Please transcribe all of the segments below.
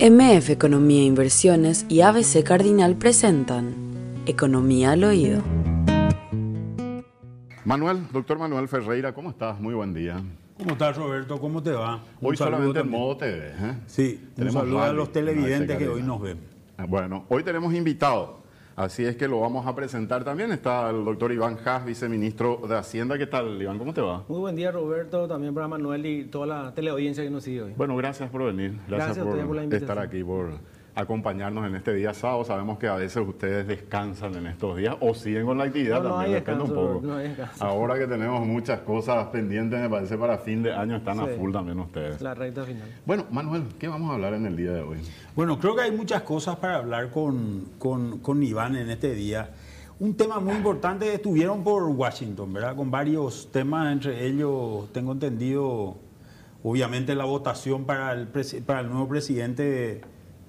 MF Economía e Inversiones y ABC Cardinal presentan Economía al Oído. Manuel, doctor Manuel Ferreira, ¿cómo estás? Muy buen día. ¿Cómo estás, Roberto? ¿Cómo te va? Hoy solamente en modo TV. ¿eh? Sí, un saludo a los televidentes que hoy nos ven. Bueno, hoy tenemos invitados. Así es que lo vamos a presentar también. Está el doctor Iván Haas, viceministro de Hacienda. ¿Qué tal, Iván? ¿Cómo te va? Muy buen día, Roberto. También para Manuel y toda la teleaudiencia que nos sigue hoy. Bueno, gracias por venir. Gracias, por, estar aquí, por acompañarnos en este día sábado. Sabemos que a veces ustedes descansan en estos días o siguen con la actividad también, depende un poco. Ahora que tenemos muchas cosas pendientes, me parece para fin de año están a full también ustedes. La recta final. Bueno, Manuel, ¿qué vamos a hablar en el día de hoy? Bueno, creo que hay muchas cosas para hablar con, con, con Iván en este día. Un tema muy importante estuvieron por Washington, ¿verdad? Con varios temas, entre ellos, tengo entendido, obviamente la votación para el, para el nuevo presidente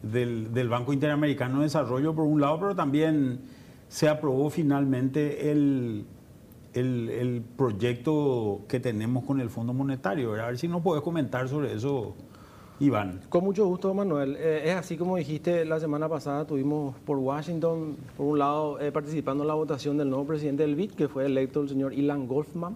del, Banco Interamericano de Desarrollo por un lado, pero también se aprobó finalmente el, el, proyecto que tenemos con el Fondo Monetario. A ver si nos puedes comentar sobre eso, Iván. Con mucho gusto, Manuel. Eh, es así como dijiste la semana pasada, tuvimos por Washington, por un lado, eh, participando en la votación del nuevo presidente del BID, que fue electo el señor Ilan Goldman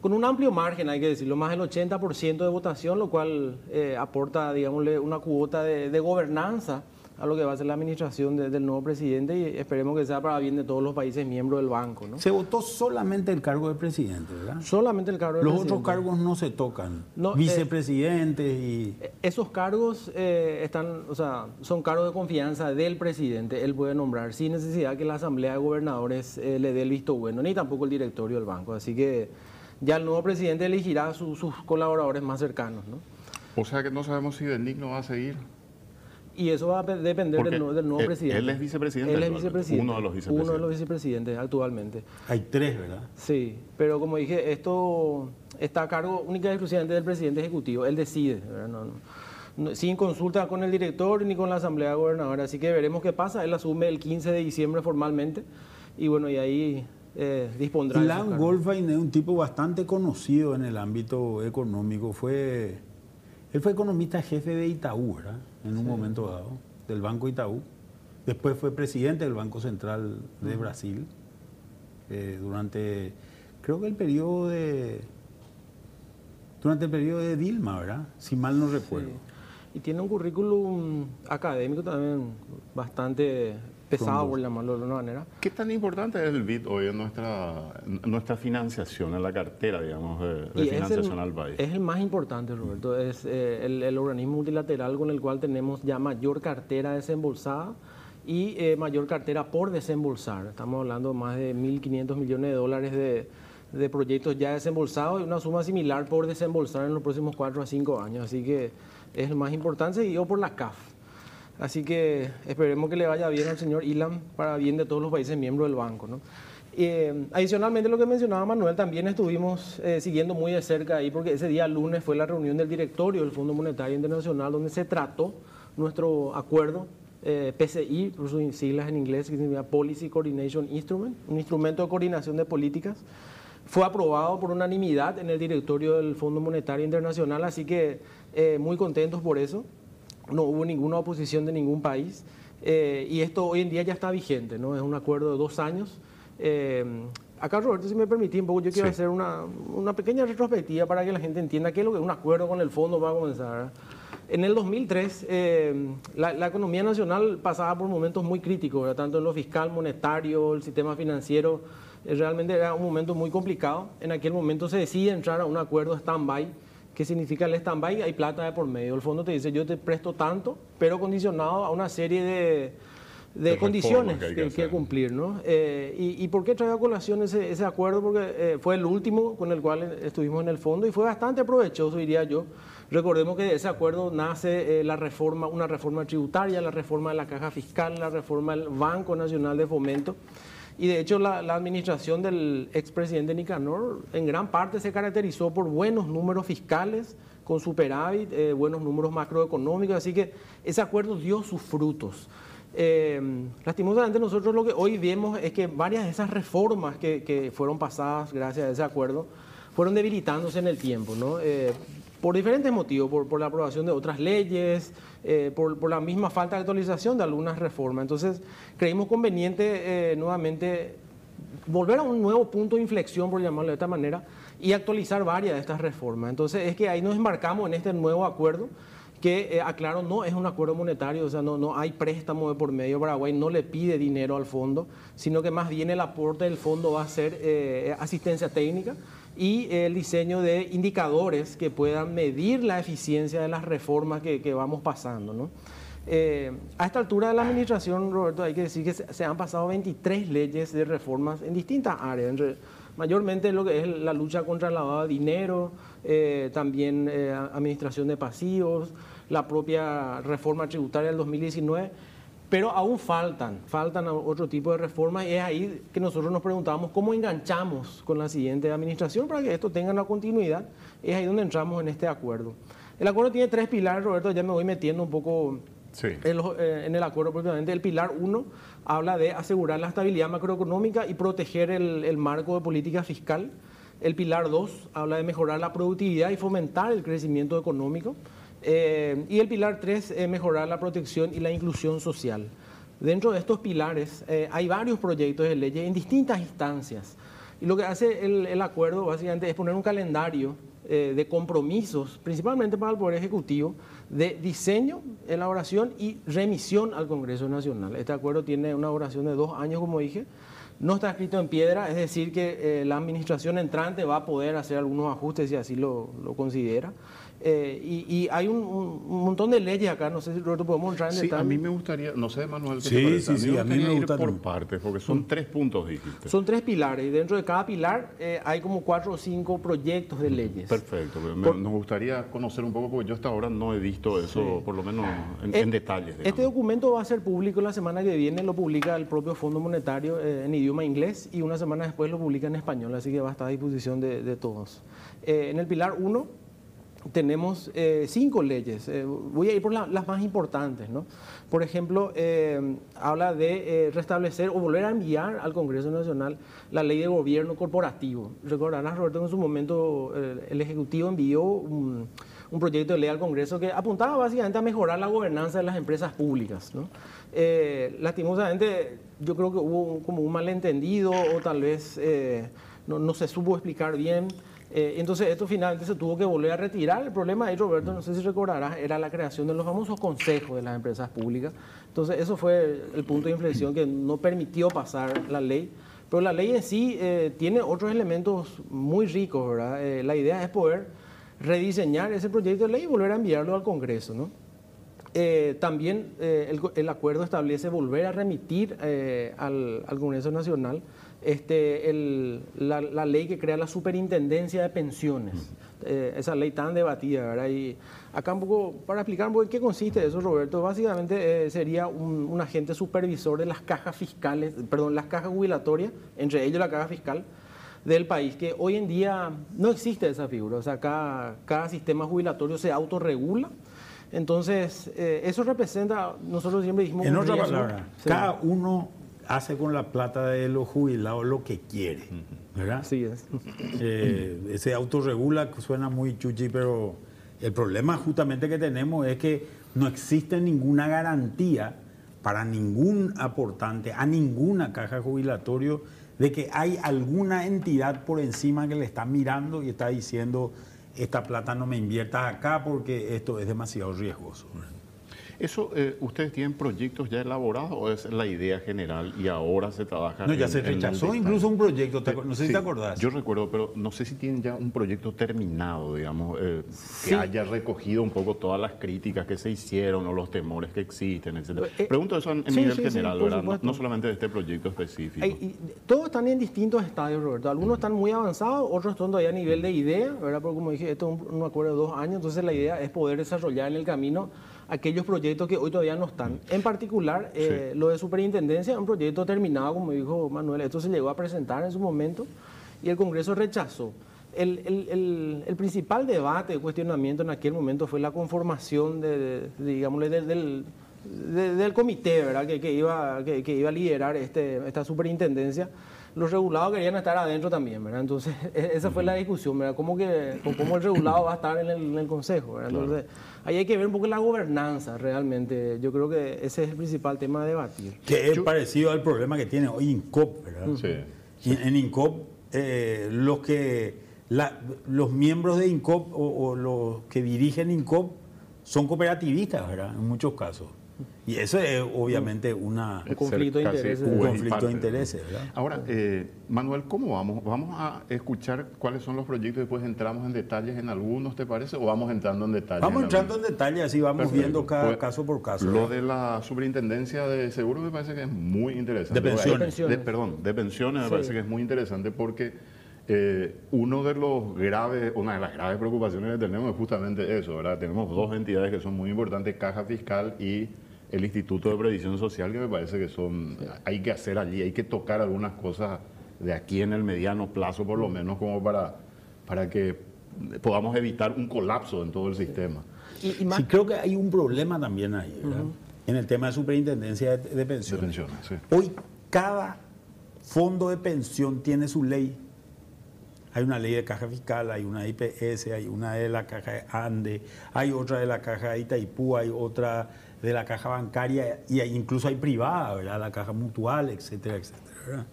con un amplio margen, hay que decirlo, más del 80% de votación, lo cual eh, aporta, digámosle, una cuota de, gobernanza a lo que va a ser la administración del nuevo presidente y esperemos que sea para bien de todos los países miembros del banco. ¿no? Se votó solamente el cargo de presidente, ¿verdad? Solamente el cargo de los presidente. Los otros cargos no se tocan, no, vicepresidentes y... Eh, esos cargos eh, están, o sea, son cargos de confianza del presidente, él puede nombrar sin necesidad que la Asamblea de Gobernadores le dé el visto bueno, ni tampoco el directorio del banco, así que ya el nuevo presidente elegirá a sus colaboradores más cercanos. ¿no? O sea que no sabemos si no va a seguir. Y eso va a depender del, nuevo presidente. Él es vicepresidente. Él es vicepresidente. Uno de los vicepresidentes. Uno de los vicepresidentes actualmente. Hay tres, ¿verdad? Sí, pero como dije, esto está a cargo única y exclusivamente del presidente ejecutivo. Él decide, sin consulta con el director ni con la asamblea gobernadora. Así que veremos qué pasa. Él asume el 15 de diciembre formalmente. Y bueno, y ahí eh, dispondrá. Goldfein es un tipo bastante conocido en el ámbito económico. Fue, él fue economista jefe de Itaú, ¿verdad? En un momento dado, del Banco Itaú. Después fue presidente del Banco Central de Brasil eh, durante, creo que el periodo de, durante el periodo de Dilma, ¿verdad? Si mal no recuerdo. Y tiene un currículum académico también bastante pesado, por llamarlo de alguna manera. ¿Qué tan importante es el BID hoy en nuestra, nuestra financiación, en la cartera, digamos, de, financiación al país? Es el más importante, Roberto. Es eh, el, organismo multilateral con el cual tenemos ya mayor cartera desembolsada y eh, mayor cartera por desembolsar. Estamos hablando de más de 1.500 millones de dólares de, de proyectos ya desembolsados y una suma similar por desembolsar en los próximos 4 a 5 años. Así que es el más importante, yo por la CAF. Así que esperemos que le vaya bien al señor Ilan para bien de todos los países miembros del banco. ¿no? Eh, adicionalmente, lo que mencionaba Manuel, también estuvimos eh, siguiendo muy de cerca ahí, porque ese día lunes fue la reunión del directorio del Fondo Monetario Internacional, donde se trató nuestro acuerdo eh, PCI, por sus siglas en inglés, que significa Policy Coordination Instrument, un instrumento de coordinación de políticas. Fue aprobado por unanimidad en el directorio del Fondo Monetario Internacional, así que muy contentos por eso no hubo ninguna oposición de ningún país eh, y esto hoy en día ya está vigente, ¿no? Es un acuerdo de dos años. Eh, acá, Roberto, si me permitís un poco, yo quiero hacer una, una, pequeña retrospectiva para que la gente entienda qué es lo que un acuerdo con el fondo va a comenzar. En el 2003, eh, la, la, economía nacional pasaba por momentos muy críticos, tanto en lo fiscal, monetario, el sistema financiero, realmente era un momento muy complicado. En aquel momento se decide entrar a un acuerdo stand-by ¿Qué significa el stand-by? Hay plata de por medio. El fondo te dice, yo te presto tanto, pero condicionado a una serie de, condiciones que hay que, cumplir. ¿no? Eh, y, por qué traigo a colación ese, ese acuerdo? Porque eh, fue el último con el cual estuvimos en el fondo y fue bastante provechoso, diría yo. Recordemos que de ese acuerdo nace eh, la reforma, una reforma tributaria, la reforma de la caja fiscal, la reforma del Banco Nacional de Fomento. Y de hecho la, administración del expresidente Nicanor en gran parte se caracterizó por buenos números fiscales, con superávit, eh, buenos números macroeconómicos, así que ese acuerdo dio sus frutos. Eh, lastimosamente nosotros lo que hoy vemos es que varias de esas reformas que, fueron pasadas gracias a ese acuerdo fueron debilitándose en el tiempo. ¿no? Eh, por diferentes motivos, por, la aprobación de otras leyes, eh, por, la misma falta de actualización de algunas reformas. Entonces, creímos conveniente eh, nuevamente volver a un nuevo punto de inflexión, por llamarlo de esta manera, y actualizar varias de estas reformas. Entonces, es que ahí nos embarcamos en este nuevo acuerdo que, eh, aclaro, no es un acuerdo monetario, o sea, no, no hay préstamo de por medio. Paraguay no le pide dinero al fondo, sino que más bien el aporte del fondo va a ser asistencia técnica y el diseño de indicadores que puedan medir la eficiencia de las reformas que, vamos pasando. Eh, a esta altura de la administración, Roberto, hay que decir que se, han pasado 23 leyes de reformas en distintas áreas, mayormente lo que es la lucha contra el lavado de dinero, eh, también eh, administración de pasivos, la propia reforma tributaria del 2019 pero aún faltan, faltan otro tipo de reformas y es ahí que nosotros nos preguntamos cómo enganchamos con la siguiente administración para que esto tenga una continuidad. Es ahí donde entramos en este acuerdo. El acuerdo tiene tres pilares, Roberto, ya me voy metiendo un poco eh, en, el acuerdo propiamente. El pilar uno habla de asegurar la estabilidad macroeconómica y proteger el, el marco de política fiscal. El pilar dos habla de mejorar la productividad y fomentar el crecimiento económico. Eh, y el pilar 3 es mejorar la protección y la inclusión social. Dentro de estos pilares eh, hay varios proyectos de leyes en distintas instancias. Y lo que hace el, acuerdo básicamente es poner un calendario eh, de compromisos, principalmente para el Poder Ejecutivo, de diseño, elaboración y remisión al Congreso Nacional. Este acuerdo tiene una duración de dos años, como dije. No está escrito en piedra, es decir, que la administración entrante va a poder hacer algunos ajustes si así lo, lo considera. Eh, y, hay un, montón de leyes acá, no sé si Roberto podemos entrar en sí, A mí me gustaría, no sé, Manuel, ¿qué sí, sí, sí, a mí me gusta por partes, porque son tres puntos, dijiste. Son tres pilares, y dentro de cada pilar eh, hay como cuatro o cinco proyectos de leyes. Perfecto, nos gustaría conocer un poco, porque yo hasta ahora no he visto eso, por lo menos en, eh, detalle. Este documento va a ser público la semana que viene, lo publica el propio Fondo Monetario en idioma inglés, y una semana después lo publica en español, así que va a estar a disposición de, de todos. en el pilar 1 tenemos eh, cinco leyes. Eh, voy a ir por las más importantes. ¿no? Por ejemplo, eh, habla de restablecer o volver a enviar al Congreso Nacional la ley de gobierno corporativo. Recordarás, Roberto, en su momento el Ejecutivo envió un, proyecto de ley al Congreso que apuntaba básicamente a mejorar la gobernanza de las empresas públicas. ¿no? lastimosamente, yo creo que hubo como un malentendido o tal vez no, no se supo explicar bien. Eh, entonces esto finalmente se tuvo que volver a retirar. El problema ahí, Roberto, no sé si recordarás, era la creación de los famosos consejos de las empresas públicas. Entonces eso fue el punto de inflexión que no permitió pasar la ley. Pero la ley en sí eh, tiene otros elementos muy ricos, ¿verdad? Eh, la idea es poder rediseñar ese proyecto de ley y volver a enviarlo al Congreso, ¿no? también el, acuerdo establece volver a remitir al, al Congreso Nacional este, la, ley que crea la superintendencia de pensiones, eh, esa ley tan debatida, ¿verdad? Y acá un poco, para explicar un poco en qué consiste eso, Roberto, básicamente eh, sería un, agente supervisor de las cajas fiscales, perdón, las cajas jubilatorias, entre ellos la caja fiscal del país, que hoy en día no existe esa figura, o sea, cada, cada sistema jubilatorio se autorregula. Entonces, eh, eso representa, nosotros siempre dijimos... En otra palabra, cada uno hace con la plata de los jubilados lo que quiere, ¿verdad? Sí es. Eh, ese autorregula suena muy chuchi, pero el problema justamente que tenemos es que no existe ninguna garantía para ningún aportante, a ninguna caja jubilatorio, de que hay alguna entidad por encima que le está mirando y está diciendo, esta plata no me inviertas acá porque esto es demasiado riesgoso. ¿Eso eh, ustedes tienen proyectos ya elaborados o es la idea general y ahora se trabaja? No, ya se rechazó incluso un proyecto, no sé si te acordás. Yo recuerdo, pero no sé si tienen ya un proyecto terminado, digamos, eh, que haya recogido un poco todas las críticas que se hicieron o los temores que existen, etc. Eh, Pregunto eso en, nivel general, ¿verdad? No, solamente de este proyecto específico. todos están en distintos estadios, Roberto. Algunos están muy avanzados, otros están todavía a nivel de idea, ¿verdad? Porque como dije, esto es un acuerdo de dos años, entonces la idea es poder desarrollar en el camino aquellos proyectos que hoy todavía no están. En particular, eh, lo de superintendencia, un proyecto terminado, como dijo Manuel, esto se llegó a presentar en su momento y el Congreso rechazó. El, principal debate, cuestionamiento en aquel momento fue la conformación de, digamos, del, del, comité ¿verdad? Que, iba, que, iba a liderar este, esta superintendencia los regulados querían estar adentro también, ¿verdad? Entonces, e, esa fue la discusión, ¿verdad? ¿Cómo, que, cómo el regulado va a estar en el, Consejo, ¿verdad? Entonces, ahí hay que ver un poco la gobernanza realmente. Yo creo que ese es el principal tema a debatir. Que es parecido al problema que tiene hoy INCOP, ¿verdad? Sí. En, INCOP, eh, los que... los miembros de INCOP o, o los que dirigen INCOP son cooperativistas, ¿verdad? En muchos casos. Y eso es obviamente una, un conflicto de intereses. Un conflicto de intereses, ¿verdad? Ahora, eh, Manuel, ¿cómo vamos? ¿Vamos a escuchar cuáles son los proyectos y después entramos en detalles en algunos, te parece? ¿O vamos entrando en detalles? Vamos entrando en detalles, así vamos viendo cada pues, caso por caso. Lo de la superintendencia de seguros me parece que es muy interesante. De pensiones. De, perdón, de pensiones me parece que es muy interesante porque eh, uno de los graves, una de las graves preocupaciones que tenemos es justamente eso, ¿verdad? Tenemos dos entidades que son muy importantes, Caja Fiscal y el Instituto de Previsión Social, que me parece que son, hay que hacer allí, hay que tocar algunas cosas de aquí en el mediano plazo, por lo menos, como para, para que podamos evitar un colapso en todo el sistema. Y, sí, creo que hay un problema también ahí, en el tema de superintendencia de, pensiones. Hoy cada fondo de pensión tiene su ley. Hay una ley de caja fiscal, hay una IPS, hay una de la caja ANDE, hay otra de la caja de Itaipú, hay otra de la caja bancaria y incluso hay privada, ¿verdad? La caja mutual, etcétera, etcétera.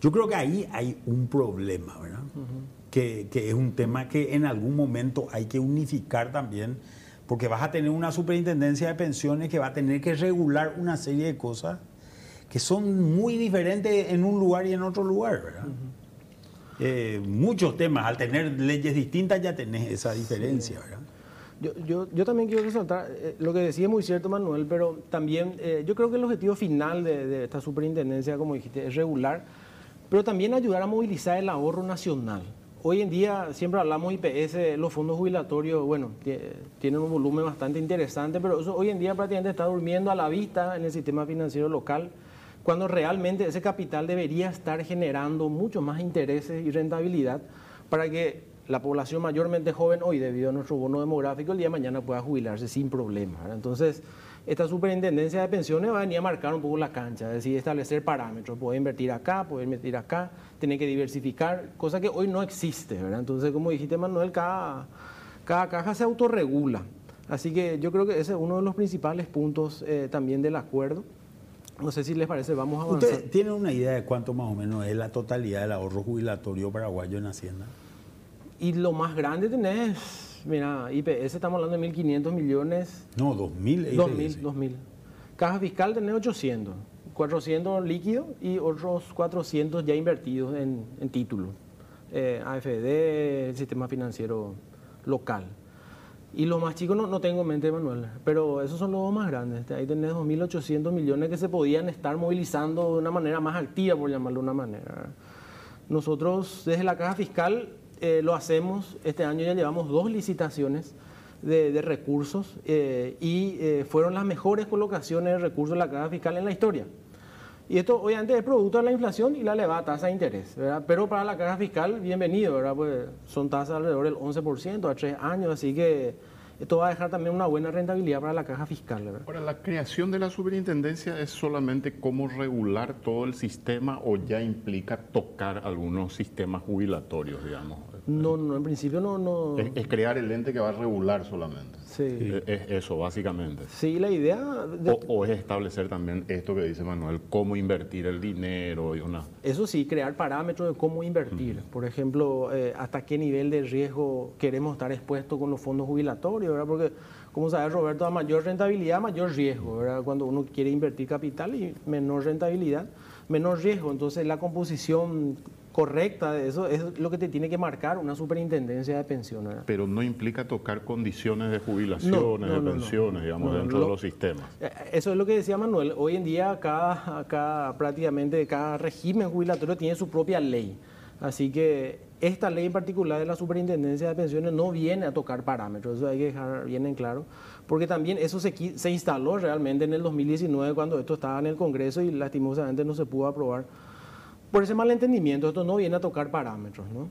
Yo creo que ahí hay un problema, ¿verdad? que, que, es un tema que en algún momento hay que unificar también, porque vas a tener una superintendencia de pensiones que va a tener que regular una serie de cosas que son muy diferentes en un lugar y en otro lugar, ¿verdad? Eh, muchos temas, al tener leyes distintas ya tenés esa diferencia, ¿verdad? Yo, yo, yo, también quiero resaltar, eh, lo que decía es muy cierto Manuel, pero también eh, yo creo que el objetivo final de, esta superintendencia, como dijiste, es regular, pero también ayudar a movilizar el ahorro nacional. Hoy en día siempre hablamos IPS, los fondos jubilatorios, bueno, tienen un volumen bastante interesante, pero eso hoy en día prácticamente está durmiendo a la vista en el sistema financiero local cuando realmente ese capital debería estar generando mucho más intereses y rentabilidad para que la población mayormente joven hoy, debido a nuestro bono demográfico, el día de mañana pueda jubilarse sin problema. Entonces, esta superintendencia de pensiones va a venir a marcar un poco la cancha, es decir, establecer parámetros, poder invertir acá, poder invertir acá, tiene que diversificar, cosa que hoy no existe. Entonces, como dijiste Manuel, cada, cada caja se autorregula. Así que yo creo que ese es uno de los principales puntos eh, también del acuerdo. No sé si les parece, vamos a avanzar. ¿Usted tiene una idea de cuánto más o menos es la totalidad del ahorro jubilatorio paraguayo en Hacienda? Y lo más grande tenés, mira, IPS estamos hablando de 1.500 millones. No, 2.000. 2.000, 2.000. Caja fiscal tenés 800, 400 líquidos y otros 400 ya invertidos en, en títulos. Eh, AFD, el sistema financiero local. Y los más chicos no, no tengo en mente, Manuel, pero esos son los más grandes. Ahí tenés 2.800 millones que se podían estar movilizando de una manera más activa, por llamarlo de una manera. Nosotros desde la caja fiscal eh, lo hacemos, este año ya llevamos dos licitaciones de, recursos eh, y eh, fueron las mejores colocaciones de recursos de la caja fiscal en la historia. Y esto obviamente es producto de la inflación y la elevada tasa de interés, ¿verdad? Pero para la caja fiscal, bienvenido, ¿verdad? Pues son tasas alrededor del 11% a tres años, así que esto va a dejar también una buena rentabilidad para la caja fiscal. ¿verdad? Ahora, ¿la creación de la superintendencia es solamente cómo regular todo el sistema o ya implica tocar algunos sistemas jubilatorios, digamos? No, no, en principio no... no... Es, crear el ente que va a regular solamente. Sí. Es, eso, básicamente. Sí, la idea... O, es establecer también esto que dice Manuel, cómo invertir el dinero y una... Eso sí, crear parámetros de cómo invertir. Por ejemplo, eh, hasta qué nivel de riesgo queremos estar expuestos con los fondos jubilatorios, ¿verdad? Porque, como sabe Roberto, a mayor rentabilidad, mayor riesgo, ¿verdad? Cuando uno quiere invertir capital y menor rentabilidad, menor riesgo. Entonces, la composición correcta eso es lo que te tiene que marcar una superintendencia de pensiones. Pero no implica tocar condiciones de jubilaciones, de pensiones, digamos, dentro de los sistemas. Eh, eso es lo que decía Manuel. Hoy en día cada, cada, prácticamente cada régimen jubilatorio tiene su propia ley. Así que esta ley en particular de la superintendencia de pensiones no viene a tocar parámetros, eso hay que dejar bien en claro, porque también eso se, se instaló realmente en el 2019 cuando esto estaba en el Congreso y lastimosamente no se pudo aprobar por ese malentendimiento, esto no viene a tocar parámetros, ¿no?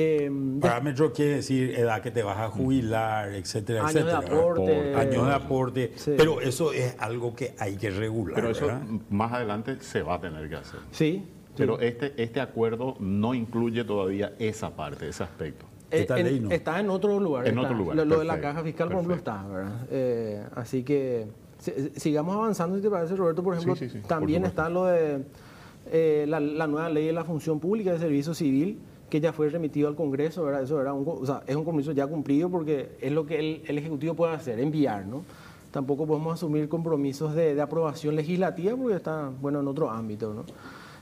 Eh, parámetros quiere decir edad que te vas a jubilar, etcétera, años De aporte, años de aporte. Pero eso es algo que hay que regular. Pero eso más adelante se va a tener que hacer. Sí, Pero este, este acuerdo no incluye todavía esa parte, ese aspecto. Eh, está en otro lugar. En otro lugar. Lo, de la caja fiscal, por ejemplo, está, ¿verdad? Eh, así que sigamos avanzando, si te parece, Roberto. Por ejemplo, también está lo de eh, la, nueva ley de la función pública de servicio civil, que ya fue remitido al Congreso. Eso era un, es un compromiso ya cumplido porque es lo que el, Ejecutivo puede hacer, enviar, ¿no? Tampoco podemos asumir compromisos de, de aprobación legislativa porque está, bueno, en otro ámbito, ¿no?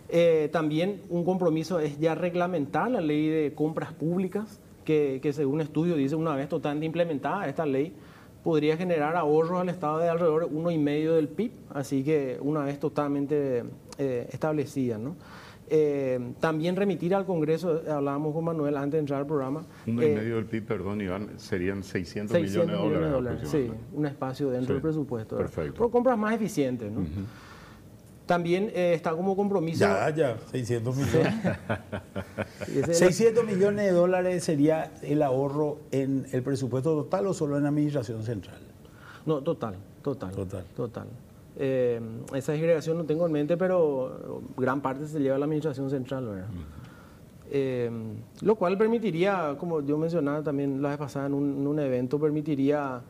Eh, también un compromiso es ya reglamentar la ley de compras públicas, que, que según estudio dice una vez totalmente implementada esta ley, podría generar ahorros al Estado de alrededor de uno y medio del PIB, así que una vez totalmente eh, establecida. ¿no? Eh, también remitir al Congreso, hablábamos con Manuel antes de entrar al programa. Uno y medio del PIB, perdón, Iván, serían 600, millones, de dólares. sí, un espacio dentro del presupuesto. Perfecto. Por compras más eficientes. ¿no? También eh, está como compromiso. Ya, ya, 600 millones. 600 millones de dólares sería el ahorro en el presupuesto total o solo en la administración central? No, total, total. Total. Total. Eh, esa segregación no tengo en mente, pero gran parte se lleva a la administración central, ¿verdad? Eh, lo cual permitiría, como yo mencionaba también la vez pasada en un, en un evento, permitiría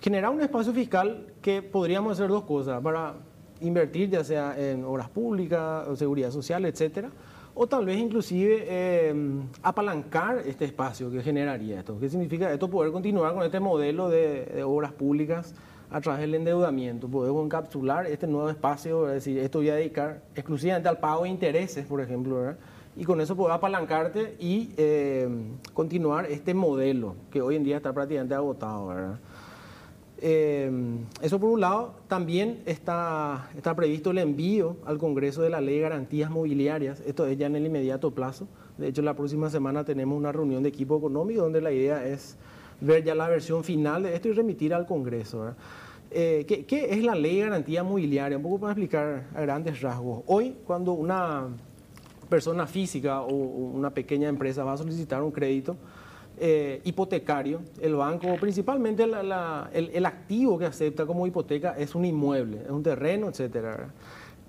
generar un espacio fiscal que podríamos hacer dos cosas. Para invertir ya sea en obras públicas, seguridad social, etcétera, o tal vez inclusive em, apalancar este espacio que generaría esto. ¿Qué significa esto? Poder continuar con este modelo de, obras públicas a través del endeudamiento, podemos encapsular este nuevo espacio, es decir, esto voy a dedicar exclusivamente al pago de intereses, por ejemplo, y con eso poder apalancarte y em, continuar este modelo que hoy en día está prácticamente agotado, ¿verdad? Eh, eso por un lado, también está, está previsto el envío al Congreso de la Ley de Garantías Mobiliarias, esto es ya en el inmediato plazo, de hecho la próxima semana tenemos una reunión de equipo económico donde la idea es ver ya la versión final de esto y remitir al Congreso. Eh, ¿qué, ¿qué, es la Ley de Garantía Mobiliaria? Un poco para explicar a grandes rasgos. Hoy, cuando una persona física o una pequeña empresa va a solicitar un crédito, eh, hipotecario, el banco, principalmente el, activo que acepta como hipoteca es un inmueble, es un terreno, etcétera.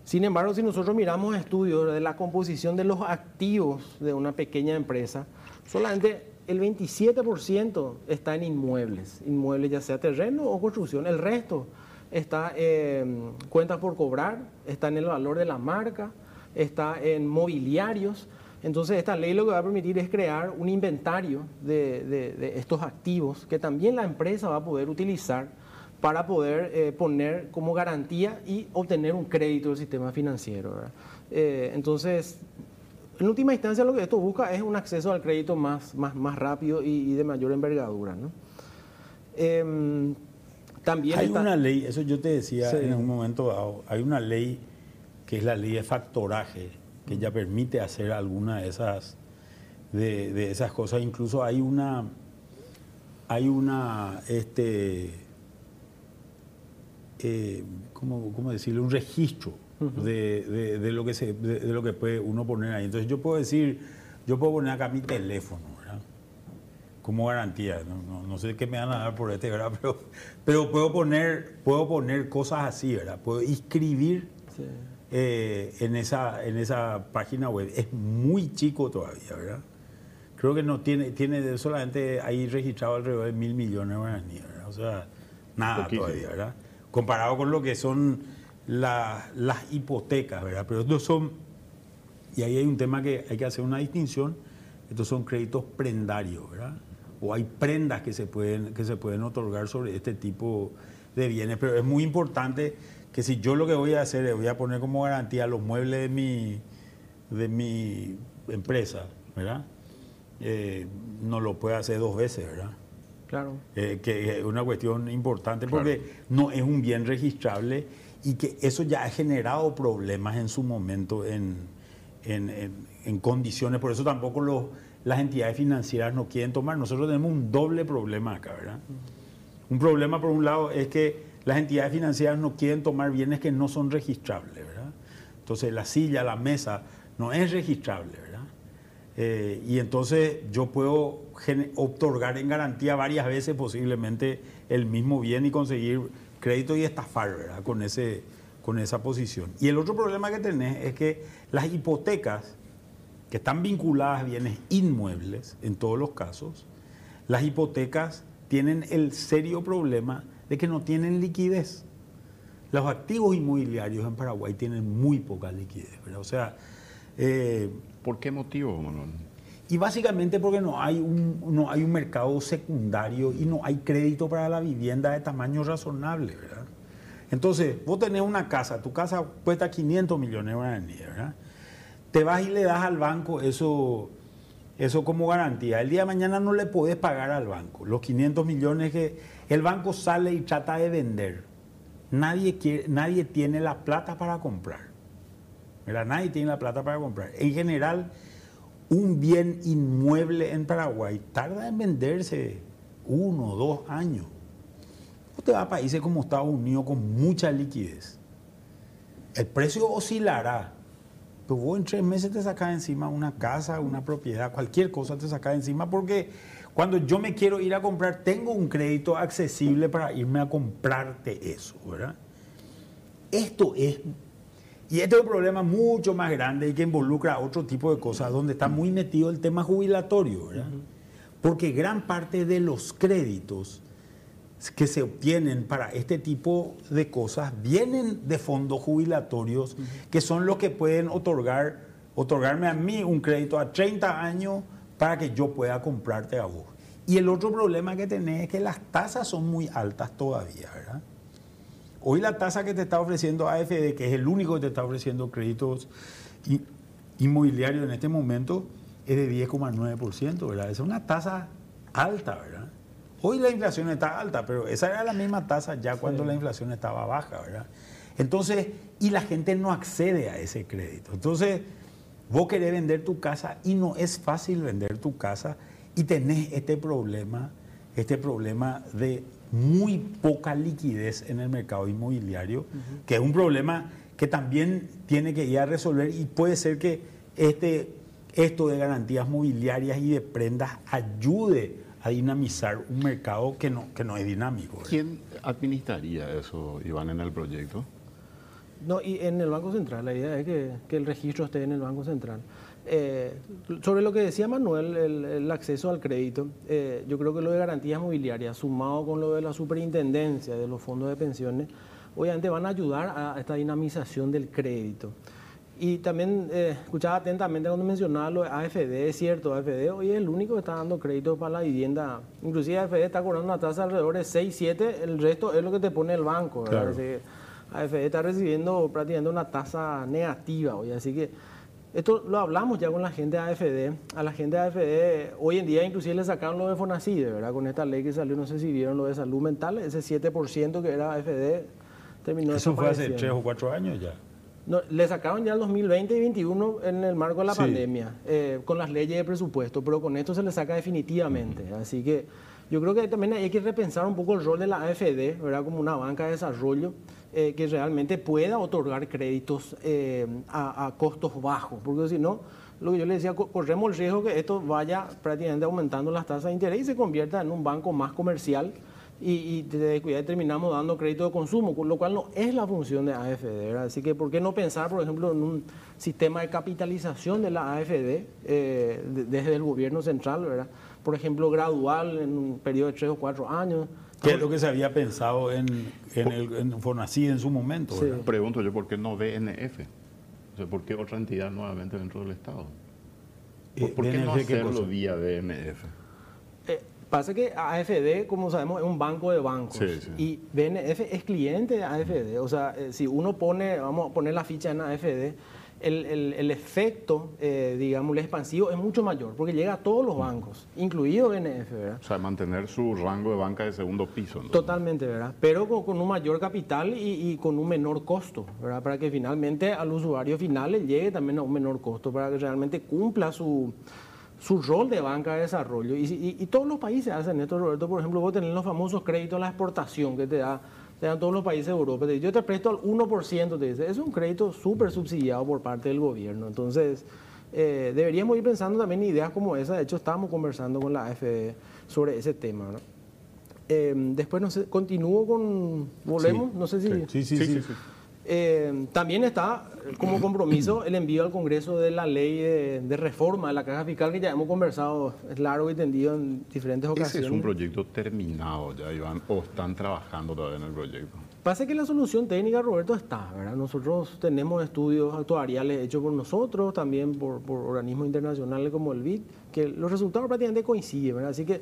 Sin embargo, si nosotros miramos estudios de la composición de los activos de una pequeña empresa, solamente el 27% está en inmuebles, inmuebles ya sea terreno o construcción, el resto está en cuentas por cobrar, está en el valor de la marca, está en mobiliarios. Entonces, esta ley lo que va a permitir es crear un inventario de, estos activos que también la empresa va a poder utilizar para poder eh, poner como garantía y obtener un crédito del sistema financiero. Eh, entonces, en última instancia, lo que esto busca es un acceso al crédito más, más, más rápido y, de mayor envergadura. Em, también hay una ley, eso yo te decía en un momento dado, hay una ley que es la ley de factoraje que ya permite hacer alguna de esas, de, esas cosas. Incluso hay una, hay una, este, eh, ¿cómo, decirlo? Un registro de, lo que se, de, lo que puede uno poner ahí. Entonces yo puedo decir, yo puedo poner acá mi teléfono, ¿verdad? Como garantía. No, sé qué me van a dar por este, ¿verdad? Pero, pero puedo poner, puedo poner cosas así, ¿verdad? Puedo inscribir. Eh, en, esa, en esa página web. Es muy chico todavía, ¿verdad? Creo que no tiene, tiene solamente ahí registrado alrededor de mil millones de guaraníes, ¿verdad? O sea, nada todavía, ¿verdad? Comparado con lo que son las hipotecas, ¿verdad? Pero estos son, y ahí hay un tema que hay que hacer una distinción, estos son créditos prendarios, ¿verdad? O hay prendas que se pueden, que se pueden otorgar sobre este tipo de bienes, pero es muy importante que si yo lo que voy a hacer es voy a poner como garantía los muebles de mi, de mi empresa, ¿verdad? Eh, no lo puede hacer dos veces, ¿verdad? Claro. Eh, que es una cuestión importante porque no es un bien registrable y que eso ya ha generado problemas en su momento en, en, condiciones, por eso tampoco los, las entidades financieras no quieren tomar. Nosotros tenemos un doble problema acá, ¿verdad? Un problema por un lado es que las entidades financieras no quieren tomar bienes que no son registrables, ¿verdad? Entonces la silla, la mesa, no es registrable, ¿verdad? Eh, y entonces yo puedo otorgar en garantía varias veces posiblemente el mismo bien y conseguir crédito y estafar, ¿verdad? Con ese, con esa posición. Y el otro problema que tenés es que las hipotecas, que están vinculadas a bienes inmuebles en todos los casos, las hipotecas tienen el serio problema de que no tienen liquidez. Los activos inmobiliarios en Paraguay tienen muy poca liquidez. O sea, eh, ¿por qué motivo, Manuel? Y básicamente porque no hay, un, no hay un mercado secundario y no hay crédito para la vivienda de tamaño razonable, ¿verdad? Entonces, vos tenés una casa, tu casa cuesta 500 millones de guaraníes, ¿verdad? Te vas y le das al banco eso, eso como garantía. El día de mañana no le podés pagar al banco los 500 millones que el banco sale y trata de vender. Nadie, quiere, nadie tiene la plata para comprar. ¿verdad? Nadie tiene la plata para comprar. En general, un bien inmueble en Paraguay tarda en venderse uno o dos años. Usted va a países como Estados Unidos con mucha liquidez. El precio oscilará, pero vos en tres meses te sacas encima una casa, una propiedad, cualquier cosa te sacas encima porque cuando yo me quiero ir a comprar tengo un crédito accesible para irme a comprarte eso, ¿verdad? Esto es y este es un problema mucho más grande y que involucra otro tipo de cosas, donde está muy metido el tema jubilatorio, ¿verdad? Porque gran parte de los créditos que se obtienen para este tipo de cosas vienen de fondos jubilatorios, que son los que pueden otorgar, otorgarme a mí un crédito a 30 años para que yo pueda comprarte a vos. Y el otro problema que tenés es que las tasas son muy altas todavía, ¿verdad? Hoy la tasa que te está ofreciendo AFD, que es el único que te está ofreciendo créditos inmobiliarios en este momento, es de 10,9%, ¿verdad? Es una tasa alta, ¿verdad? Hoy la inflación está alta, pero esa era la misma tasa ya cuando la inflación estaba baja, ¿verdad? Entonces, y la gente no accede a ese crédito. Entonces, vos querés vender tu casa y no es fácil vender tu casa y tenés este problema, este problema de muy poca liquidez en el mercado inmobiliario, que es un problema que también tiene que ir a resolver y puede ser que este, esto de garantías mobiliarias y de prendas ayude a dinamizar un mercado que no, que no es dinámico. ¿Quién administraría eso, Iván, en el proyecto? No, y en el Banco Central, la idea es que, que el registro esté en el Banco Central. Eh, sobre lo que decía Manuel, el, acceso al crédito, eh, yo creo que lo de garantías mobiliarias, sumado con lo de la superintendencia de los fondos de pensiones, obviamente van a ayudar a esta dinamización del crédito. Y también eh, escuchaba atentamente cuando mencionaba lo de AFD, es cierto, AFD hoy es el único que está dando crédito para la vivienda. Inclusive AFD está cobrando una tasa alrededor de 6, 7, el resto es lo que te pone el banco. AFD está recibiendo prácticamente una tasa negativa hoy, así que esto lo hablamos ya con la gente de AFD. A la gente de AFD, hoy en día inclusive le sacaron lo de Fonacide, ¿verdad? Con esta ley que salió, no sé si vieron lo de salud mental, ese 7% que era AFD terminó Eso fue hace tres o cuatro años ya. No, le sacaron ya el 2020 y 2021 en el marco de la pandemia, eh, con las leyes de presupuesto, pero con esto se le saca definitivamente. Así que yo creo que también hay que repensar un poco el rol de la AFD, ¿verdad? Como una banca de desarrollo eh, que realmente pueda otorgar créditos eh, a, costos bajos, porque si no, lo que yo le decía, corremos el riesgo que esto vaya prácticamente aumentando las tasas de interés y se convierta en un banco más comercial y, y de terminamos dando crédito de consumo, lo cual no es la función de AFD. ¿verdad? Así que, ¿por qué no pensar, por ejemplo, en un sistema de capitalización de la AFD eh, desde el gobierno central, ¿verdad? por ejemplo, gradual en un periodo de tres o cuatro años? ¿Qué es lo que se había pensado en, en, el, en Fonacid en su momento? Pregunto yo, ¿por qué no BNF? O sea, ¿Por qué otra entidad nuevamente dentro del Estado? ¿Por, ¿por qué no hacerlo vía BNF? Eh, pasa que AFD, como sabemos, es un banco de bancos. Y BNF es cliente de AFD. O sea, eh, si uno pone, vamos a poner la ficha en AFD, el, efecto, eh, digamos, expansivo es mucho mayor, porque llega a todos los bancos, incluido BNF, ¿verdad? O sea, mantener su rango de banca de segundo piso. Totalmente, ¿verdad? Pero con, un mayor capital y, con un menor costo, ¿verdad? Para que finalmente al usuario final le llegue también a un menor costo, para que realmente cumpla su, su rol de banca de desarrollo. Y, y, todos los países hacen esto, Roberto. Por ejemplo, vos tenés los famosos créditos a la exportación que te da te dan todos los países de Europa. Yo te presto al 1%, te dice. Es un crédito súper subsidiado por parte del gobierno. Entonces, eh, deberíamos ir pensando también en ideas como esa. De hecho, estábamos conversando con la AFD sobre ese tema. Em, después, no sé, continúo con. ¿Volvemos? No sé si. Sí, sí, sí. Eh, también está como compromiso el envío al Congreso de la ley de, reforma de la caja fiscal que ya hemos conversado largo y tendido en diferentes ocasiones. ¿Ese es un proyecto terminado ya, Iván, o están trabajando todavía en el proyecto? Pasa que la solución técnica, Roberto, está, ¿verdad? Nosotros tenemos estudios actuariales hechos por nosotros, también por, por organismos internacionales como el BID, que los resultados prácticamente coinciden, ¿verdad? Así que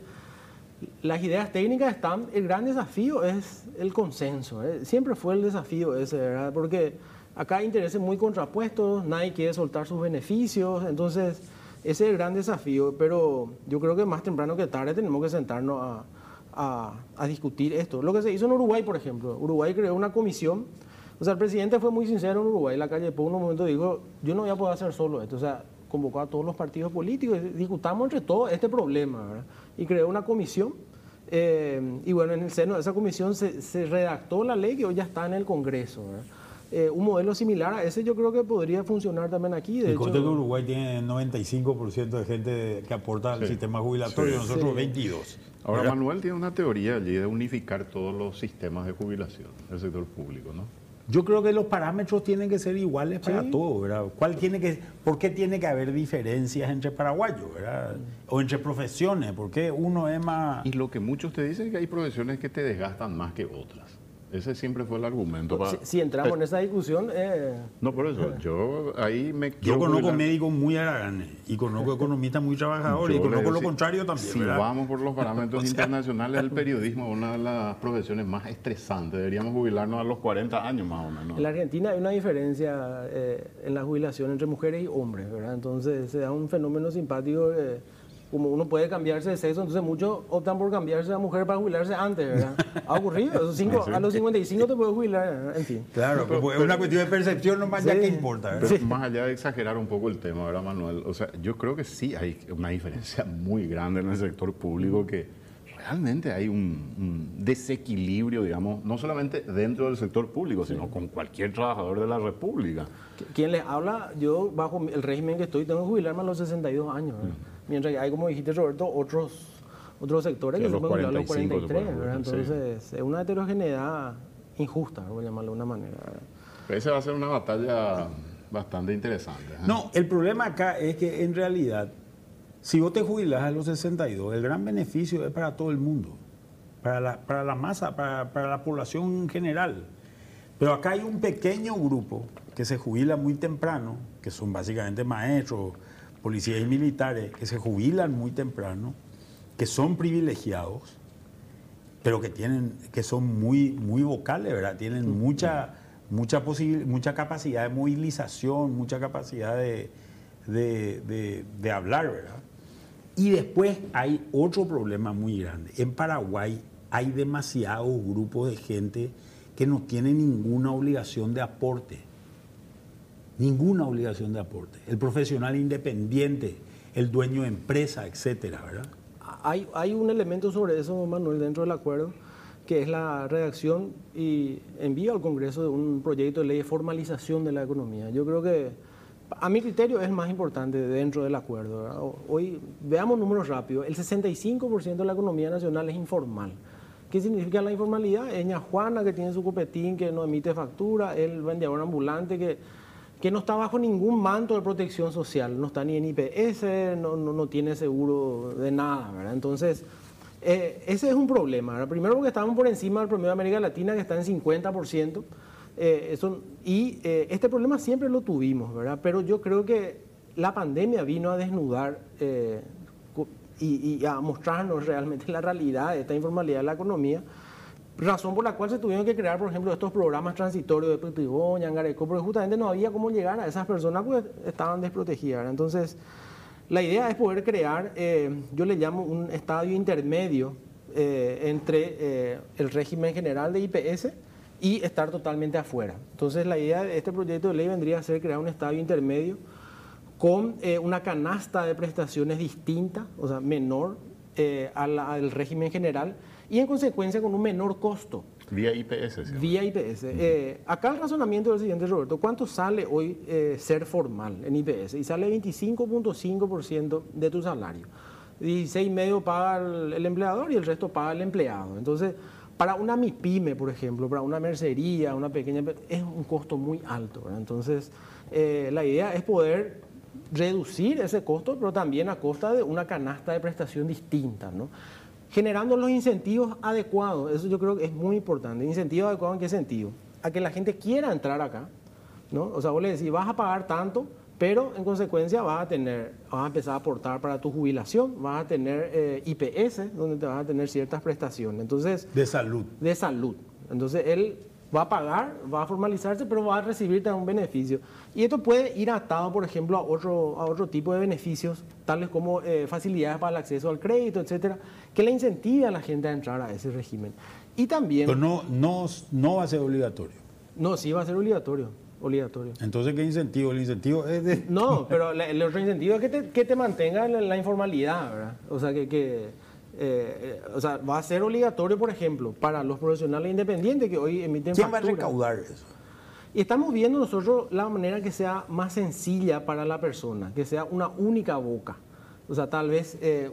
las ideas técnicas están, el gran desafío es el consenso, ¿eh? siempre fue el desafío ese, ¿verdad? Porque acá hay intereses muy contrapuestos, nadie quiere soltar sus beneficios, entonces ese es el gran desafío, pero yo creo que más temprano que tarde tenemos que sentarnos a, a, discutir esto. Lo que se hizo en Uruguay, por ejemplo, Uruguay creó una comisión, o sea, el presidente fue muy sincero en Uruguay, en la calle por un momento dijo, yo no voy a poder hacer solo esto, o sea, convocó a todos los partidos políticos, discutamos entre todos este problema, ¿verdad? y creó una comisión. Eh, y bueno, en el seno de esa comisión se, redactó la ley que hoy ya está en el Congreso. Eh, un modelo similar a ese yo creo que podría funcionar también aquí. De hecho, que Uruguay tiene 95% de gente que aporta al sistema jubilatorio, nosotros 22. Ahora, Manuel tiene una teoría allí de unificar todos los sistemas de jubilación del sector público, ¿no? Yo creo que los parámetros tienen que ser iguales para todos, ¿verdad? ¿Cuál tiene que, ¿Por qué tiene que haber diferencias entre paraguayos, ¿verdad? O entre profesiones, ¿por qué uno es más...? Y lo que muchos te dicen es que hay profesiones que te desgastan más que otras. Ese siempre fue el argumento. Para... Si, entramos en esa discusión... Eh... No, por eso, yo ahí me Yo conozco médicos muy haraganes y conozco economistas muy trabajadores y conozco lo contrario también. Si vamos por los parámetros internacionales, el periodismo es una de las profesiones más estresantes. Deberíamos jubilarnos a los 40 años más o menos. En la Argentina hay una diferencia eh, en la jubilación entre mujeres y hombres, ¿verdad? Entonces se da un fenómeno simpático... Como uno puede cambiarse de sexo, entonces muchos optan por cambiarse a mujer para jubilarse antes, ¿verdad? Ha ocurrido, a los 55 te puedes jubilar, en fin. Claro, pero, es una cuestión de percepción nomás ya que importa. Pero más allá de exagerar un poco el tema, ¿verdad, Manuel? O sea, yo creo que sí hay una diferencia muy grande en el sector público que realmente hay un, desequilibrio, digamos, no solamente dentro del sector público, sino con cualquier trabajador de la República. Quien les habla, yo bajo el régimen que estoy, tengo que jubilarme a los 62 años. Mientras hay, como dijiste Roberto, otros otros sectores que se pueden a los 43, Entonces, es una heterogeneidad injusta, voy a llamarlo de una manera. Esa va a ser una batalla bastante interesante. ¿eh? No, el problema acá es que en realidad, si vos te jubilas a los 62, el gran beneficio es para todo el mundo, para la, para la masa, para, para la población en general. Pero acá hay un pequeño grupo que se jubila muy temprano, que son básicamente maestros, policías y militares que se jubilan muy temprano, que son privilegiados, pero que tienen, que son muy, muy vocales, ¿verdad? Tienen mucha, mucha, mucha capacidad de movilización, mucha capacidad de, de, hablar, ¿verdad? Y después hay otro problema muy grande. En Paraguay hay demasiados grupos de gente que no tienen ninguna obligación de aporte ninguna obligación de aporte. El profesional independiente, el dueño de empresa, etcétera, ¿verdad? Hay, hay un elemento sobre eso, Manuel, dentro del acuerdo, que es la redacción y envío al Congreso de un proyecto de ley de formalización de la economía. Yo creo que, a mi criterio, es más importante dentro del acuerdo. Hoy, veamos números rápidos, el 65% de la economía nacional es informal. ¿Qué significa la informalidad? Es Juana que tiene su copetín, que no emite factura, el vendedor ambulante que que no está bajo ningún manto de protección social, no está ni en IPS, no, no, tiene seguro de nada, ¿verdad? Entonces, eh, ese es un problema. Primero porque estamos por encima del promedio de América Latina, que está en 50%, eh, y eh, este problema siempre lo tuvimos, ¿verdad? Pero yo creo que la pandemia vino a desnudar y a mostrarnos realmente la realidad de esta informalidad de la economía, Razón por la cual se tuvieron que crear, por ejemplo, estos programas transitorios de Petribón, Angareco, porque justamente no había cómo llegar a esas personas porque estaban desprotegidas. Entonces, la idea es poder crear, eh, yo le llamo un estadio intermedio eh, entre eh, el régimen general de IPS y estar totalmente afuera. Entonces, la idea de este proyecto de ley vendría a ser crear un estadio intermedio con una canasta de prestaciones distinta, o sea, menor al régimen general y en consecuencia con un menor costo. Vía IPS. Vía IPS. Eh, acá el razonamiento del siguiente, Roberto. ¿Cuánto sale hoy eh, ser formal en IPS? Y sale 25.5% de tu salario. 16,5% paga el, el, empleador y el resto paga el empleado. Entonces, para una MIPYME, por ejemplo, para una mercería, una pequeña, es un costo muy alto. Entonces, eh, la idea es poder reducir ese costo, pero también a costa de una canasta de prestación distinta, ¿no? Generando los incentivos adecuados, eso yo creo que es muy importante. ¿Incentivos adecuados en qué sentido? A que la gente quiera entrar acá, ¿no? O sea, vos le decís, vas a pagar tanto, pero en consecuencia vas a tener, vas a empezar a aportar para tu jubilación, vas a tener eh, IPS, donde te vas a tener ciertas prestaciones. Entonces, de salud. De salud. Entonces, él va a pagar, va a formalizarse, pero va a recibir también un beneficio. Y esto puede ir atado, por ejemplo, a otro, a otro tipo de beneficios, tales como eh, facilidades para el acceso al crédito, etcétera, que le incentive a la gente a entrar a ese régimen. Y también... Pero no, no, no va a ser obligatorio. No, sí va a ser obligatorio. Obligatorio. Entonces, ¿qué incentivo? El incentivo es de... No, pero el otro incentivo es que te, que te mantenga la, la, informalidad, ¿verdad? O sea, que, que eh, o sea, va a ser obligatorio, por ejemplo, para los profesionales independientes que hoy emiten ¿Quién va a recaudar eso? Y estamos viendo nosotros la manera que sea más sencilla para la persona, que sea una única boca. O sea, tal vez, eh,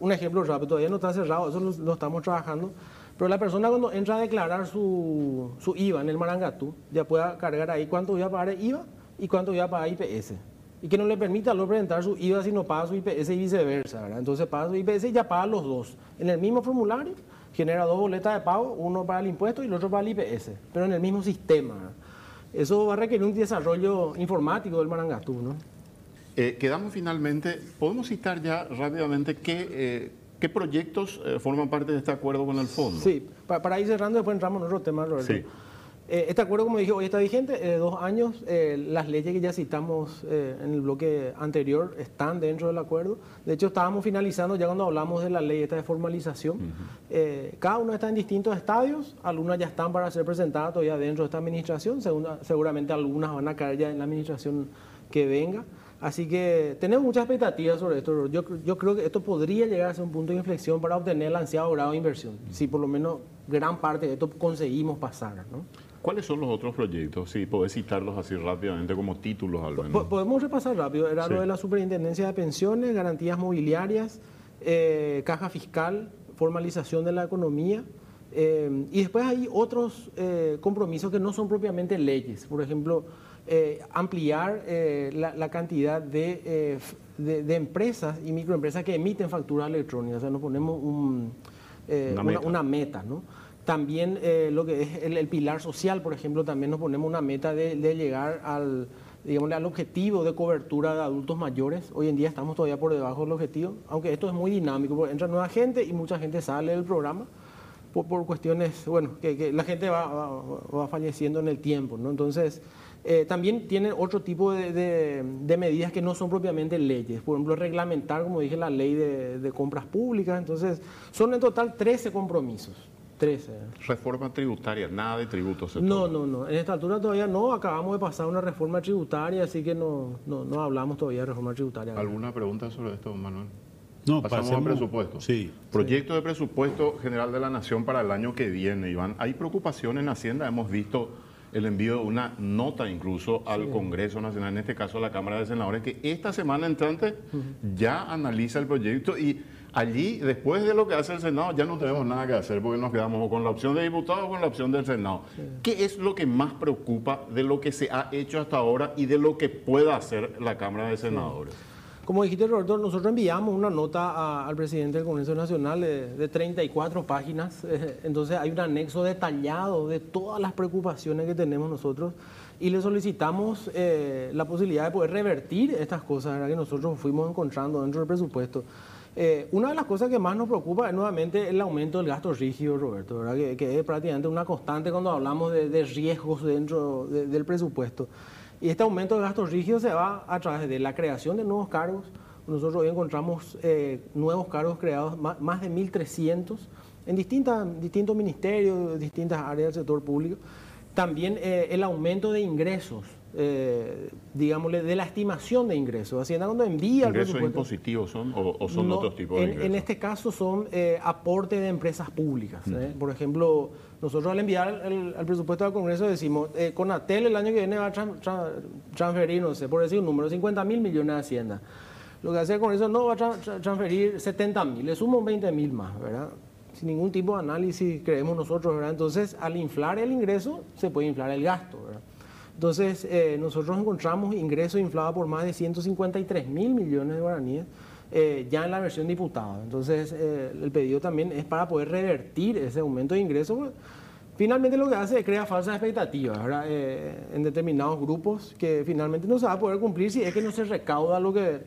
un ejemplo rápido, todavía no está cerrado, eso lo, estamos trabajando, pero la persona cuando entra a declarar su, su IVA en el Marangatú, ya pueda cargar ahí cuánto voy a pagar IVA y cuánto voy a pagar IPS y que no le permita luego presentar su IVA si no paga su IPS y viceversa. ¿verdad? Entonces paga su IPS y ya paga los dos. En el mismo formulario genera dos boletas de pago, uno para el impuesto y el otro para el IPS, pero en el mismo sistema. Eso va a requerir un desarrollo informático del Marangatú. ¿no? Eh, quedamos finalmente, podemos citar ya rápidamente qué, eh, qué proyectos eh, forman parte de este acuerdo con el fondo. Sí, para, ir cerrando, después entramos en otro tema, Roberto. Sí. Eh, este acuerdo, como dije, hoy está vigente, eh, dos años. Eh, las leyes que ya citamos en el bloque anterior están dentro del acuerdo. De hecho, estábamos finalizando ya cuando hablamos de la ley esta de formalización. cada uno está en distintos estadios. Algunas ya están para ser presentadas todavía dentro de esta administración. seguramente algunas van a caer ya en la administración que venga. Así que tenemos muchas expectativas sobre esto. Yo, yo creo que esto podría llegar a ser un punto de inflexión para obtener el ansiado grado de inversión. Si por lo menos gran parte de esto conseguimos pasar. ¿no? ¿Cuáles son los otros proyectos? Si podés citarlos así rápidamente como títulos al menos. Podemos repasar rápido. Era lo de la Superintendencia de Pensiones, garantías mobiliarias, eh, caja fiscal, formalización de la economía. Eh, y después hay otros eh, compromisos que no son propiamente leyes. Por ejemplo, ampliar la, cantidad de, empresas y microempresas que emiten facturas electrónicas. O sea, nos ponemos una, meta. una, meta, ¿no? También eh, lo que es el, pilar social, por ejemplo, también nos ponemos una meta de, llegar al, digamos, al objetivo de cobertura de adultos mayores. Hoy en día estamos todavía por debajo del objetivo, aunque esto es muy dinámico, porque entra nueva gente y mucha gente sale del programa por, cuestiones, bueno, que, la gente va, va, falleciendo en el tiempo, ¿no? Entonces, eh, también tiene otro tipo de, de, medidas que no son propiamente leyes. Por ejemplo, reglamentar, como dije, la ley de, de compras públicas. Entonces, son en total 13 compromisos. 13. Reforma tributaria, nada de tributos. No, no, no. En esta altura todavía no. Acabamos de pasar una reforma tributaria, así que no, no, hablamos todavía de reforma tributaria. ¿Alguna pregunta sobre esto, Manuel? No, pasamos, al presupuesto. Sí. Proyecto de presupuesto general de la Nación para el año que viene, Iván. Hay preocupación en Hacienda. Hemos visto el envío de una nota incluso al Congreso Nacional, en este caso a la Cámara de Senadores, que esta semana entrante ya analiza el proyecto y allí, después de lo que hace el Senado, ya no tenemos nada que hacer porque nos quedamos con la opción de diputados o con la opción del Senado. ¿Qué es lo que más preocupa de lo que se ha hecho hasta ahora y de lo que pueda hacer la Cámara de Senadores? Como dijiste, Roberto, nosotros enviamos una nota al presidente del Congreso Nacional de, 34 páginas. entonces hay un anexo detallado de todas las preocupaciones que tenemos nosotros y le solicitamos eh, la posibilidad de poder revertir estas cosas que nosotros fuimos encontrando dentro del presupuesto. Eh, una de las cosas que más nos preocupa es nuevamente el aumento del gasto rígido, Roberto, ¿verdad? Que, es prácticamente una constante cuando hablamos de, riesgos dentro del presupuesto. Y este aumento del gasto rígido se va a través de la creación de nuevos cargos. Nosotros hoy encontramos eh, nuevos cargos creados, más, de 1.300, en distintas, distintos ministerios, distintas áreas del sector público. También eh, el aumento de ingresos eh, digámosle, de la estimación de ingresos. Hacienda cuando envía ¿Ingresos impositivos son o, son otros tipos de ingresos? En este caso son eh, aporte de empresas públicas. ¿eh? Por ejemplo, nosotros al enviar el, presupuesto al Congreso decimos, eh, con ATEL el año que viene va a transferir, no sé, por decir un número, 50 mil millones de Hacienda. Lo que hace el Congreso no va a transferir 70 mil, le sumo 20 mil más, ¿verdad? sin ningún tipo de análisis, creemos nosotros, ¿verdad? Entonces, al inflar el ingreso, se puede inflar el gasto, ¿verdad? Entonces, eh, nosotros encontramos ingresos inflados por más de 153 mil millones de guaraníes eh, ya en la versión diputada. Entonces, eh, el pedido también es para poder revertir ese aumento de ingresos. Pues, finalmente lo que hace es crear falsas expectativas en determinados grupos que finalmente no se va a poder cumplir si es que no se recauda lo que,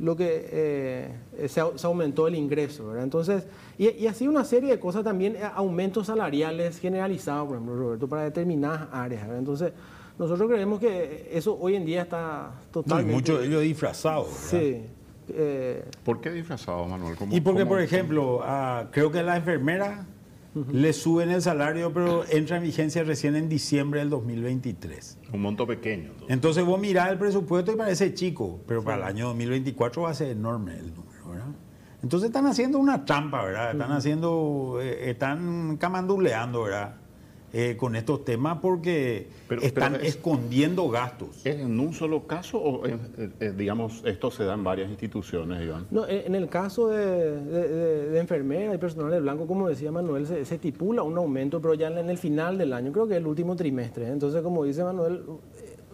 lo que se, aumentó el ingreso. Entonces, y, y, así una serie de cosas también, aumentos salariales generalizados, por ejemplo, Roberto, para determinadas áreas. Entonces, nosotros creemos que eso hoy en día está totalmente... No, mucho de ello disfrazado. Sí. Eh, ¿Por qué disfrazado, Manuel? y porque, por ejemplo, creo que la enfermera le suben el salario, pero entra en vigencia recién en diciembre del 2023. Un monto pequeño. Entonces, vos mirás el presupuesto y parece chico, pero para el año 2024 va a ser enorme el número, ¿verdad? Entonces están haciendo una trampa, ¿verdad? Están haciendo, eh, están camanduleando, ¿verdad? Eh, con estos temas porque están escondiendo gastos. ¿Es en un solo caso o, digamos, esto se da en varias instituciones, Iván? No, en el caso de, enfermeras y personal de blanco, como decía Manuel, se, estipula un aumento, pero ya en el final del año, creo que es el último trimestre. Entonces, como dice Manuel,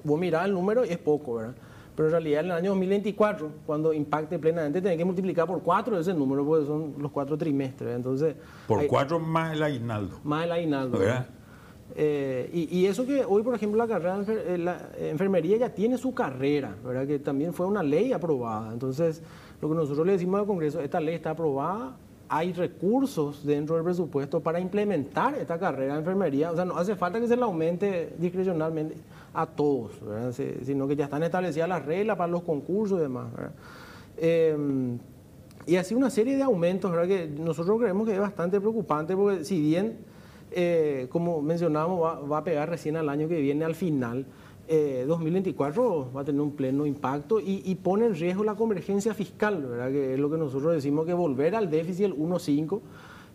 vos mirás el número y es poco, ¿verdad? Pero en realidad en el año 2024, cuando impacte plenamente, tenés que multiplicar por cuatro ese número, porque son los cuatro trimestres. Entonces, por cuatro más el aguinaldo. Más el aguinaldo. ¿verdad? Eh, y, eso que hoy, por ejemplo, la carrera de eh, la enfermería ya tiene su carrera, ¿verdad? que también fue una ley aprobada. Entonces, lo que nosotros le decimos al Congreso, esta ley está aprobada, hay recursos dentro del presupuesto para implementar esta carrera de enfermería. O sea, no hace falta que se la aumente discrecionalmente a todos, sino que ya están establecidas las reglas para los concursos y demás. Eh, y así una serie de aumentos ¿verdad? que nosotros creemos que es bastante preocupante porque si bien eh, como mencionábamos, va, a pegar recién al año que viene, al final. 2024 eh, va a tener un pleno impacto y, pone en riesgo la convergencia fiscal, que es lo que nosotros decimos que volver al déficit del 1,5,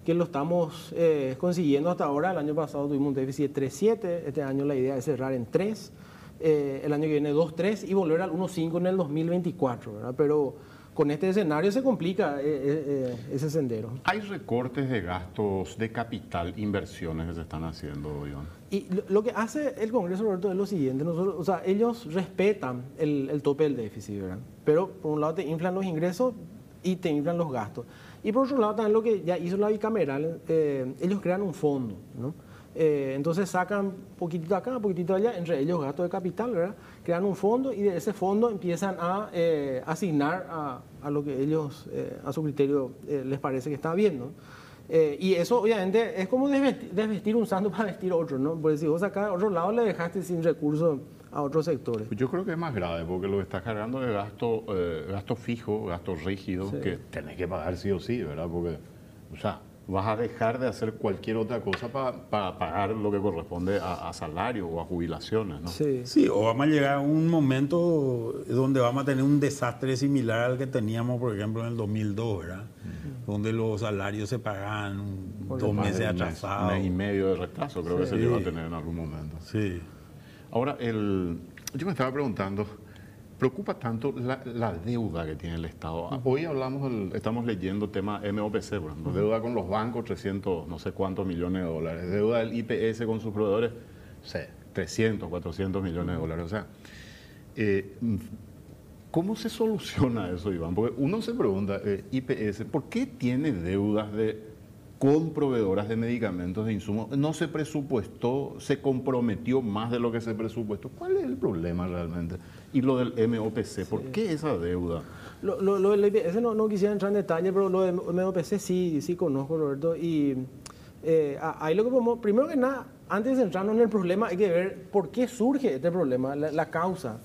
que lo estamos eh, consiguiendo hasta ahora. El año pasado tuvimos un déficit de 3,7, este año la idea es cerrar en 3, el año que viene 2,3 y volver al 1,5 en el 2024. ¿verdad? Pero con este escenario se complica eh, eh, eh, ese sendero. ¿Hay recortes de gastos de capital, inversiones que se están haciendo, Iván? Y lo, que hace el Congreso, Roberto, es lo siguiente. Nosotros, o sea, ellos respetan el, tope del déficit, ¿verdad? Pero por un lado te inflan los ingresos y te inflan los gastos. Y por otro lado también lo que ya hizo la bicameral, ellos crean un fondo, ¿no? Entonces sacan poquitito acá, poquitito allá, entre ellos gastos de capital, ¿verdad? crean un fondo y de ese fondo empiezan a eh, asignar a, a, lo que ellos, eh, a su criterio, eh, les parece que está bien. ¿no? y eso obviamente es como desvestir, un santo para vestir otro, ¿no? Porque si vos acá a otro lado le dejaste sin recursos a otros sectores. Yo creo que es más grave porque lo estás cargando de gasto, gasto fijo, gasto rígido, que tenés que pagar sí o sí, ¿verdad? Porque, o sea, vas a dejar de hacer cualquier otra cosa para pagar lo que corresponde a, salario o a jubilaciones, ¿no? Sí. sí, o vamos a llegar a un momento donde vamos a tener un desastre similar al que teníamos, por ejemplo, en el 2002, ¿verdad? Donde los salarios se pagaban dos meses atrasados. Un mes y medio de retraso, creo que se llegó a tener en algún momento. Sí. Ahora, el, yo me estaba preguntando, preocupa tanto la, deuda que tiene el Estado. Hoy hablamos, estamos leyendo tema MOPC, por ejemplo, deuda con los bancos, 300, no sé cuántos millones de dólares, deuda del IPS con sus proveedores, sé, 300, 400 millones de dólares. O sea, eh, ¿cómo se soluciona eso, Iván? Porque uno se pregunta, eh, IPS, ¿por qué tiene deudas de con proveedoras de medicamentos de insumos. No se presupuestó, se comprometió más de lo que se presupuestó. ¿Cuál es el problema realmente? Y lo del MOPC, ¿por qué esa deuda? Lo, lo, del IPS no, no, quisiera entrar en detalle, pero lo del MOPC sí, sí conozco, Roberto. Y eh, ahí lo que podemos, primero que nada, antes de entrarnos en el problema, hay que ver por qué surge este problema, la, la causa.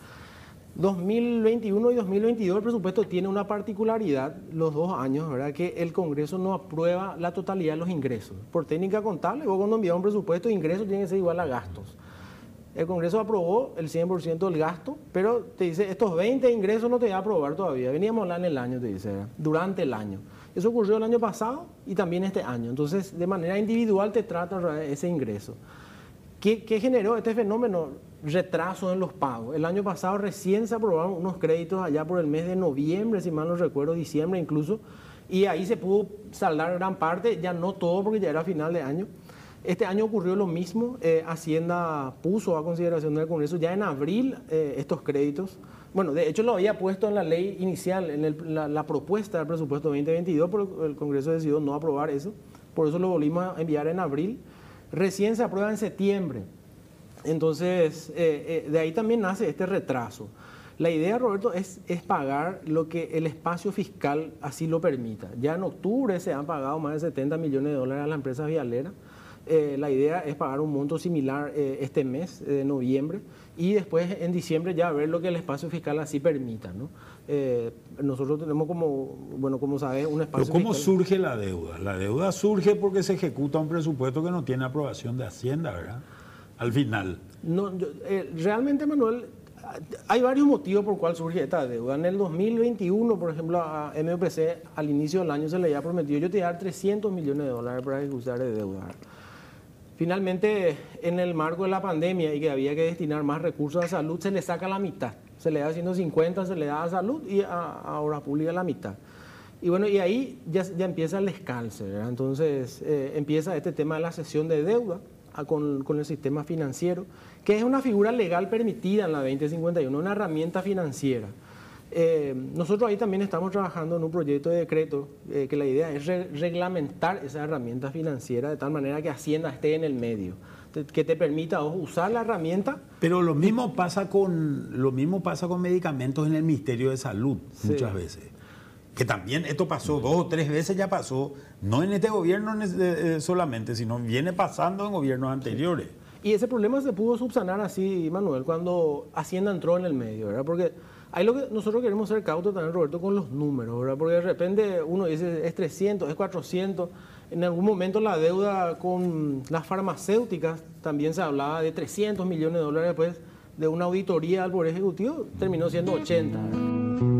2021 y 2022 el presupuesto tiene una particularidad, los dos años, ¿verdad? Que el Congreso no aprueba la totalidad de los ingresos. Por técnica contable, vos cuando envías un presupuesto, ingresos tiene que ser igual a gastos. El Congreso aprobó el 100% del gasto, pero te dice, estos 20 ingresos no te voy a aprobar todavía. Veníamos a hablar en el año, te dice, durante el año. Eso ocurrió el año pasado y también este año. Entonces, de manera individual te trata ese ingreso. ¿Qué, ¿Qué, generó este fenómeno? Retrasos en los pagos. El año pasado recién se aprobaron unos créditos allá por el mes de noviembre, si mal no recuerdo, diciembre incluso, y ahí se pudo saldar gran parte, ya no todo porque ya era final de año. Este año ocurrió lo mismo, eh, Hacienda puso a consideración del Congreso ya en abril eh, estos créditos. Bueno, de hecho lo había puesto en la ley inicial, en la, propuesta del presupuesto 2022, pero el Congreso decidió no aprobar eso, por eso lo volvimos a enviar en abril. Recién se aprueba en septiembre, entonces eh, de ahí también nace este retraso. La idea, Roberto, es, es pagar lo que el espacio fiscal así lo permita. Ya en octubre se han pagado más de 70 millones de dólares a las empresas vialeras. Eh, la idea es pagar un monto similar eh, este mes de noviembre y después en diciembre ya ver lo que el espacio fiscal así permita. ¿no? Eh, nosotros tenemos como, bueno, como sabes, un espacio Pero ¿Cómo surge la deuda? La deuda surge porque se ejecuta un presupuesto que no tiene aprobación de Hacienda, ¿verdad? Al final. No, realmente, Manuel, hay varios motivos por cuál surge esta deuda. En el 2021, por ejemplo, a MPC al inicio del año se le había prometido yo te a dar 300 millones de dólares para ejecutar de deuda. Finalmente, en el marco de la pandemia y que había que destinar más recursos a salud, se le saca la mitad. Se le da 150, se le da a salud y a, obra pública la mitad. Y bueno, y ahí ya, ya empieza el descalce, Entonces eh, empieza este tema de la cesión de deuda con, con el sistema financiero que es una figura legal permitida en la 2051, una herramienta financiera. Eh, nosotros ahí también estamos trabajando en un proyecto de decreto eh, que la idea es reglamentar esa herramienta financiera de tal manera que Hacienda esté en el medio, que te permita usar la herramienta. Pero lo mismo pasa con, lo mismo pasa con medicamentos en el Ministerio de Salud muchas veces. Que también esto pasó dos o tres veces, ya pasó, no en este gobierno eh, solamente, sino viene pasando en gobiernos anteriores. Y ese problema se pudo subsanar así, Manuel, cuando Hacienda entró en el medio, ¿verdad? Porque ahí lo que nosotros queremos ser cautos también, Roberto, con los números, ¿verdad? Porque de repente uno dice es 300, es 400. En algún momento la deuda con las farmacéuticas también se hablaba de 300 millones de dólares después de una auditoría al Poder Ejecutivo, terminó siendo 80.